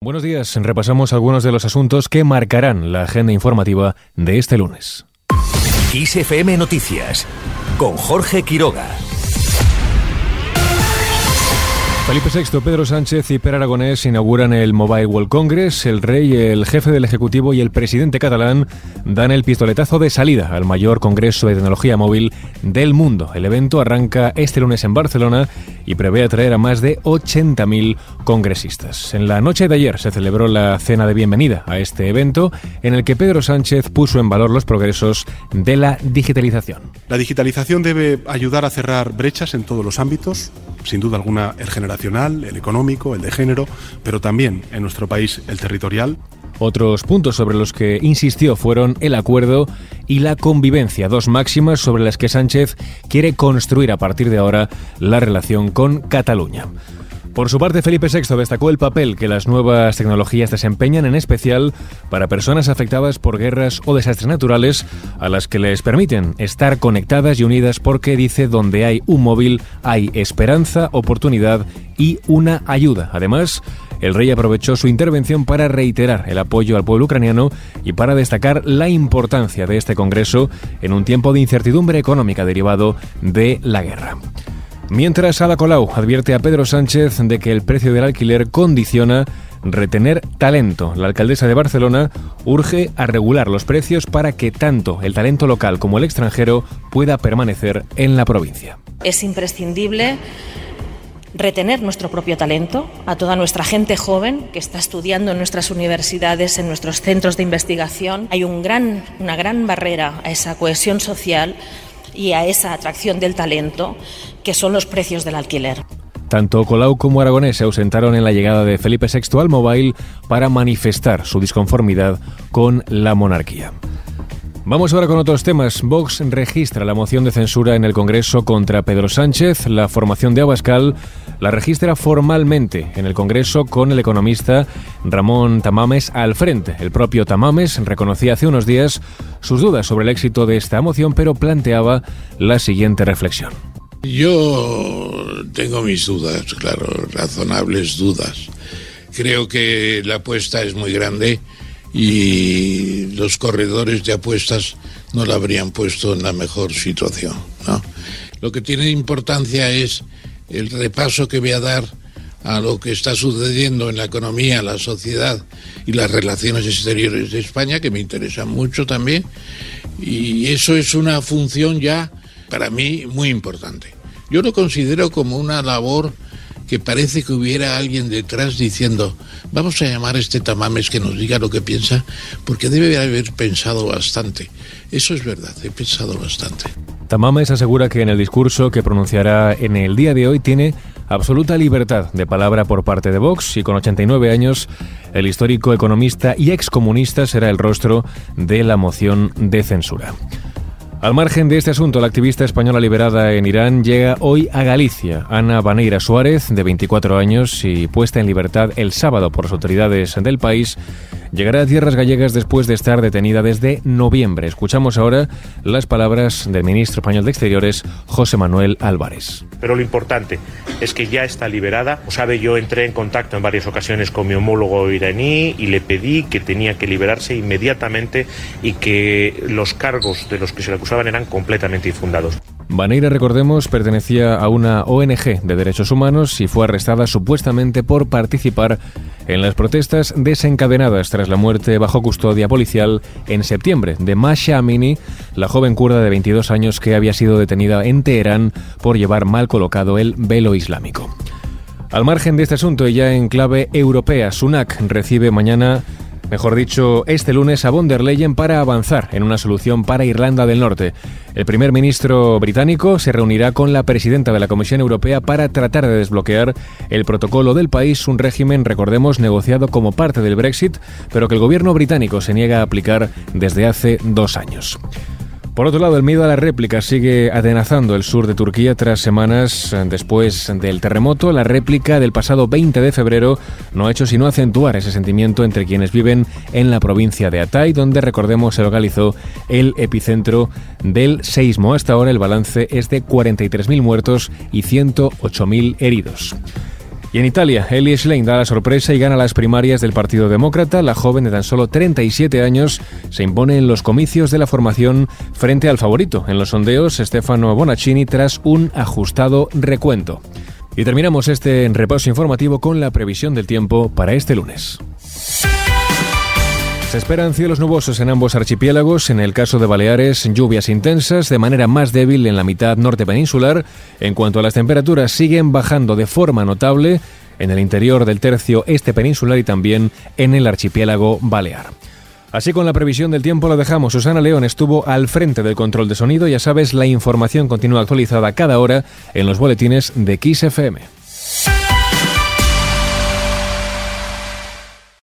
Buenos días, repasamos algunos de los asuntos que marcarán la agenda informativa de este lunes. XFM Noticias con Jorge Quiroga. Felipe VI, Pedro Sánchez y Per Aragonés inauguran el Mobile World Congress. El rey, el jefe del Ejecutivo y el presidente catalán dan el pistoletazo de salida al mayor congreso de tecnología móvil del mundo. El evento arranca este lunes en Barcelona y prevé atraer a más de 80.000 congresistas. En la noche de ayer se celebró la cena de bienvenida a este evento en el que Pedro Sánchez puso en valor los progresos de la digitalización. La digitalización debe ayudar a cerrar brechas en todos los ámbitos, sin duda alguna el generacional, el económico, el de género, pero también en nuestro país el territorial. Otros puntos sobre los que insistió fueron el acuerdo y la convivencia, dos máximas sobre las que Sánchez quiere construir a partir de ahora la relación con Cataluña. Por su parte, Felipe VI destacó el papel que las nuevas tecnologías desempeñan, en especial para personas afectadas por guerras o desastres naturales, a las que les permiten estar conectadas y unidas porque dice donde hay un móvil hay esperanza, oportunidad y una ayuda. Además, el rey aprovechó su intervención para reiterar el apoyo al pueblo ucraniano y para destacar la importancia de este Congreso en un tiempo de incertidumbre económica derivado de la guerra. Mientras Ada Colau advierte a Pedro Sánchez de que el precio del alquiler condiciona retener talento. La alcaldesa de Barcelona urge a regular los precios para que tanto el talento local como el extranjero pueda permanecer en la provincia. Es imprescindible retener nuestro propio talento, a toda nuestra gente joven que está estudiando en nuestras universidades, en nuestros centros de investigación. Hay un gran, una gran barrera a esa cohesión social y a esa atracción del talento, que son los precios del alquiler. Tanto Colau como Aragonés se ausentaron en la llegada de Felipe VI al Mobile para manifestar su disconformidad con la monarquía. Vamos ahora con otros temas. Vox registra la moción de censura en el Congreso contra Pedro Sánchez. La formación de Abascal la registra formalmente en el Congreso con el economista Ramón Tamames al frente. El propio Tamames reconocía hace unos días sus dudas sobre el éxito de esta moción, pero planteaba la siguiente reflexión. Yo tengo mis dudas, claro, razonables dudas. Creo que la apuesta es muy grande y los corredores de apuestas no la habrían puesto en la mejor situación. ¿no? Lo que tiene importancia es el repaso que voy a dar a lo que está sucediendo en la economía, la sociedad y las relaciones exteriores de España, que me interesan mucho también. Y eso es una función ya, para mí, muy importante. Yo lo considero como una labor que parece que hubiera alguien detrás diciendo, vamos a llamar a este Tamames que nos diga lo que piensa, porque debe haber pensado bastante. Eso es verdad, he pensado bastante. Tamames asegura que en el discurso que pronunciará en el día de hoy tiene absoluta libertad de palabra por parte de Vox y con 89 años el histórico economista y excomunista será el rostro de la moción de censura. Al margen de este asunto, la activista española liberada en Irán llega hoy a Galicia. Ana Baneira Suárez, de 24 años y puesta en libertad el sábado por las autoridades del país, llegará a tierras gallegas después de estar detenida desde noviembre. Escuchamos ahora las palabras del ministro español de Exteriores, José Manuel Álvarez. Pero lo importante es que ya está liberada. Como sabe, yo entré en contacto en varias ocasiones con mi homólogo iraní y le pedí que tenía que liberarse inmediatamente y que los cargos de los que se le acusaban eran completamente infundados. Baneira, recordemos, pertenecía a una ONG de derechos humanos y fue arrestada supuestamente por participar en las protestas desencadenadas tras la muerte bajo custodia policial en septiembre de Masha Amini, la joven kurda de 22 años que había sido detenida en Teherán por llevar mal colocado el velo islámico. Al margen de este asunto y ya en clave europea, Sunak recibe mañana mejor dicho, este lunes a von der Leyen para avanzar en una solución para Irlanda del Norte. El primer ministro británico se reunirá con la presidenta de la Comisión Europea para tratar de desbloquear el protocolo del país, un régimen, recordemos, negociado como parte del Brexit, pero que el gobierno británico se niega a aplicar desde hace dos años. Por otro lado, el miedo a la réplica sigue atenazando el sur de Turquía tras semanas después del terremoto. La réplica del pasado 20 de febrero no ha hecho sino acentuar ese sentimiento entre quienes viven en la provincia de Atay, donde recordemos se localizó el epicentro del seismo. Hasta ahora el balance es de 43.000 muertos y 108.000 heridos. Y en Italia, Ellie Schlein da la sorpresa y gana las primarias del Partido Demócrata. La joven de tan solo 37 años se impone en los comicios de la formación frente al favorito en los sondeos, Stefano Bonaccini, tras un ajustado recuento. Y terminamos este repaso informativo con la previsión del tiempo para este lunes. Se esperan cielos nubosos en ambos archipiélagos, en el caso de Baleares lluvias intensas de manera más débil en la mitad norte peninsular. En cuanto a las temperaturas siguen bajando de forma notable en el interior del tercio este peninsular y también en el archipiélago balear. Así con la previsión del tiempo lo dejamos. Susana León estuvo al frente del control de sonido. Ya sabes, la información continúa actualizada cada hora en los boletines de XFM.